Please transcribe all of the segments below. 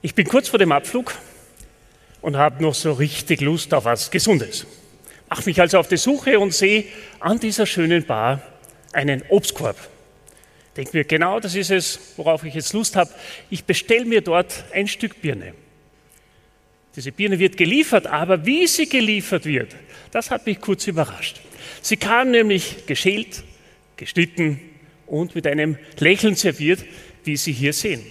Ich bin kurz vor dem Abflug und habe noch so richtig Lust auf was Gesundes. Mache mich also auf die Suche und sehe an dieser schönen Bar einen Obstkorb. Denke mir, genau das ist es, worauf ich jetzt Lust habe. Ich bestelle mir dort ein Stück Birne. Diese Birne wird geliefert, aber wie sie geliefert wird, das hat mich kurz überrascht. Sie kam nämlich geschält, geschnitten und mit einem Lächeln serviert, wie Sie hier sehen.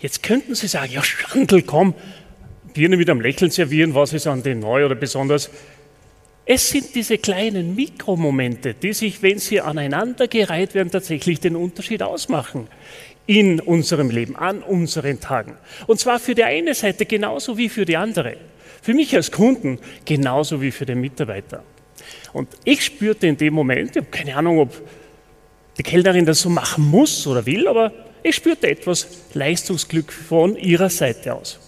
Jetzt könnten Sie sagen, ja Schandl, komm, Birne mit einem Lächeln servieren, was ist an dem neu oder besonders? Es sind diese kleinen Mikromomente, die sich, wenn sie aneinandergereiht werden, tatsächlich den Unterschied ausmachen in unserem Leben, an unseren Tagen. Und zwar für die eine Seite genauso wie für die andere. Für mich als Kunden genauso wie für den Mitarbeiter. Und ich spürte in dem Moment, ich habe keine Ahnung, ob die Kellnerin das so machen muss oder will, aber ich spürte etwas Leistungsglück von ihrer Seite aus.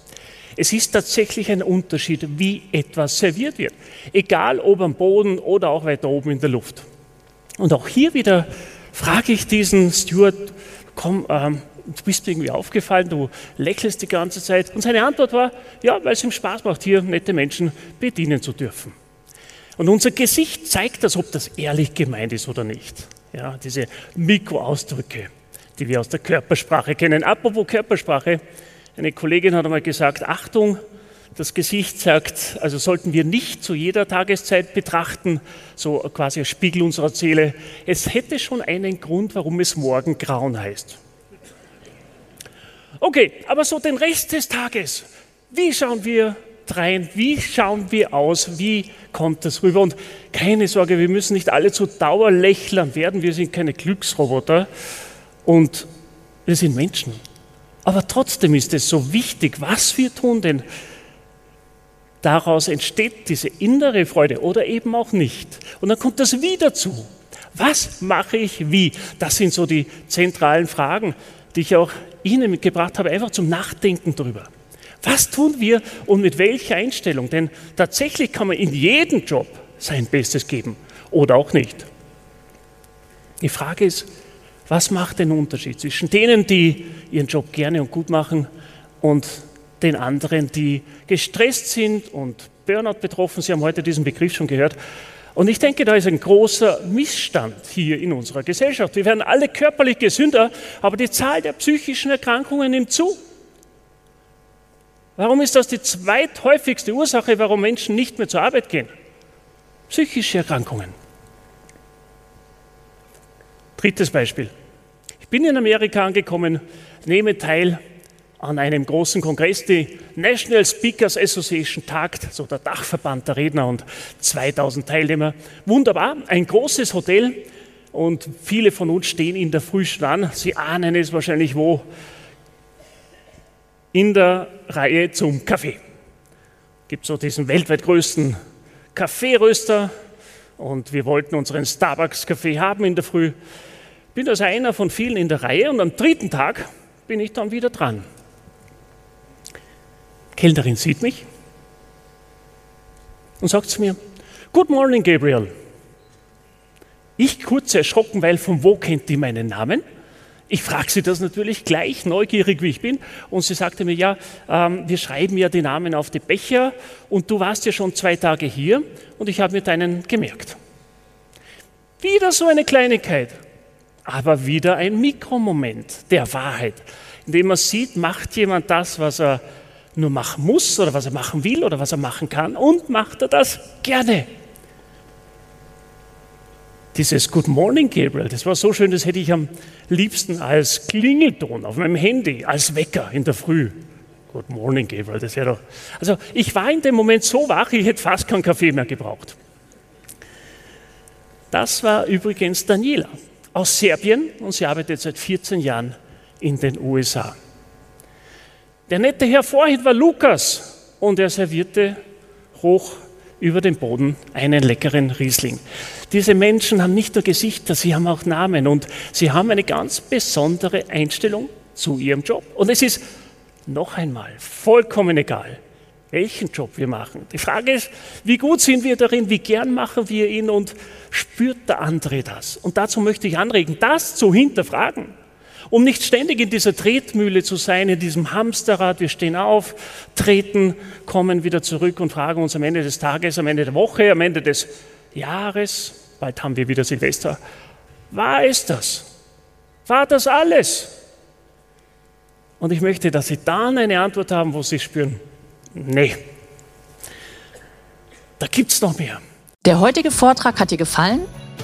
Es ist tatsächlich ein Unterschied, wie etwas serviert wird. Egal ob am Boden oder auch weiter oben in der Luft. Und auch hier wieder frage ich diesen Steward, komm, ähm, du bist irgendwie aufgefallen, du lächelst die ganze Zeit. Und seine Antwort war, ja, weil es ihm Spaß macht, hier nette Menschen bedienen zu dürfen. Und unser Gesicht zeigt das, ob das ehrlich gemeint ist oder nicht. Ja, diese Mikroausdrücke, die wir aus der Körpersprache kennen. Apropos Körpersprache, eine Kollegin hat einmal gesagt, Achtung, das Gesicht sagt, also sollten wir nicht zu jeder Tageszeit betrachten, so quasi als Spiegel unserer Seele. Es hätte schon einen Grund, warum es morgen grauen heißt. Okay, aber so den Rest des Tages, wie schauen wir rein, wie schauen wir aus, wie kommt das rüber? Und keine Sorge, wir müssen nicht alle zu Dauerlächlern werden, wir sind keine Glücksroboter und wir sind Menschen. Aber trotzdem ist es so wichtig, was wir tun, denn daraus entsteht diese innere Freude oder eben auch nicht. Und dann kommt das Wie dazu. Was mache ich wie? Das sind so die zentralen Fragen, die ich auch Ihnen mitgebracht habe, einfach zum Nachdenken darüber. Was tun wir und mit welcher Einstellung? Denn tatsächlich kann man in jedem Job sein Bestes geben oder auch nicht. Die Frage ist, was macht den Unterschied zwischen denen, die ihren Job gerne und gut machen und den anderen, die gestresst sind und Burnout betroffen? Sie haben heute diesen Begriff schon gehört. Und ich denke, da ist ein großer Missstand hier in unserer Gesellschaft. Wir werden alle körperlich gesünder, aber die Zahl der psychischen Erkrankungen nimmt zu. Warum ist das die zweithäufigste Ursache, warum Menschen nicht mehr zur Arbeit gehen? Psychische Erkrankungen. Drittes Beispiel. Ich bin in Amerika angekommen, nehme teil an einem großen Kongress, die National Speakers Association tagt, so der Dachverband der Redner und 2000 Teilnehmer. Wunderbar, ein großes Hotel und viele von uns stehen in der Früh schon an. Sie ahnen es wahrscheinlich wo. In der Reihe zum Kaffee. Gibt so diesen weltweit größten Kaffeeröster und wir wollten unseren Starbucks-Kaffee haben in der Früh bin also einer von vielen in der Reihe und am dritten Tag bin ich dann wieder dran. Kellnerin sieht mich und sagt zu mir, Good morning, Gabriel. Ich kurz erschrocken, weil von wo kennt die meinen Namen? Ich frage sie das natürlich gleich, neugierig wie ich bin. Und sie sagte mir, ja, ähm, wir schreiben ja die Namen auf die Becher und du warst ja schon zwei Tage hier und ich habe mir deinen gemerkt. Wieder so eine Kleinigkeit aber wieder ein Mikromoment der Wahrheit, in dem man sieht, macht jemand das, was er nur machen muss oder was er machen will oder was er machen kann und macht er das gerne. Dieses Good Morning Gabriel, das war so schön, das hätte ich am liebsten als Klingelton auf meinem Handy, als Wecker in der Früh. Good Morning Gabriel, das wäre doch. Also ich war in dem Moment so wach, ich hätte fast keinen Kaffee mehr gebraucht. Das war übrigens Daniela aus Serbien und sie arbeitet seit 14 Jahren in den USA. Der nette Herr vorhin war Lukas und er servierte hoch über dem Boden einen leckeren Riesling. Diese Menschen haben nicht nur Gesichter, sie haben auch Namen und sie haben eine ganz besondere Einstellung zu ihrem Job. Und es ist noch einmal vollkommen egal, welchen Job wir machen. Die Frage ist, wie gut sind wir darin, wie gern machen wir ihn und spürt der andere das? Und dazu möchte ich anregen, das zu hinterfragen um nicht ständig in dieser Tretmühle zu sein, in diesem Hamsterrad. Wir stehen auf, treten, kommen wieder zurück und fragen uns am Ende des Tages, am Ende der Woche, am Ende des Jahres, bald haben wir wieder Silvester, war es das? War das alles? Und ich möchte, dass Sie dann eine Antwort haben, wo Sie spüren, nee, da gibt es noch mehr. Der heutige Vortrag hat dir gefallen?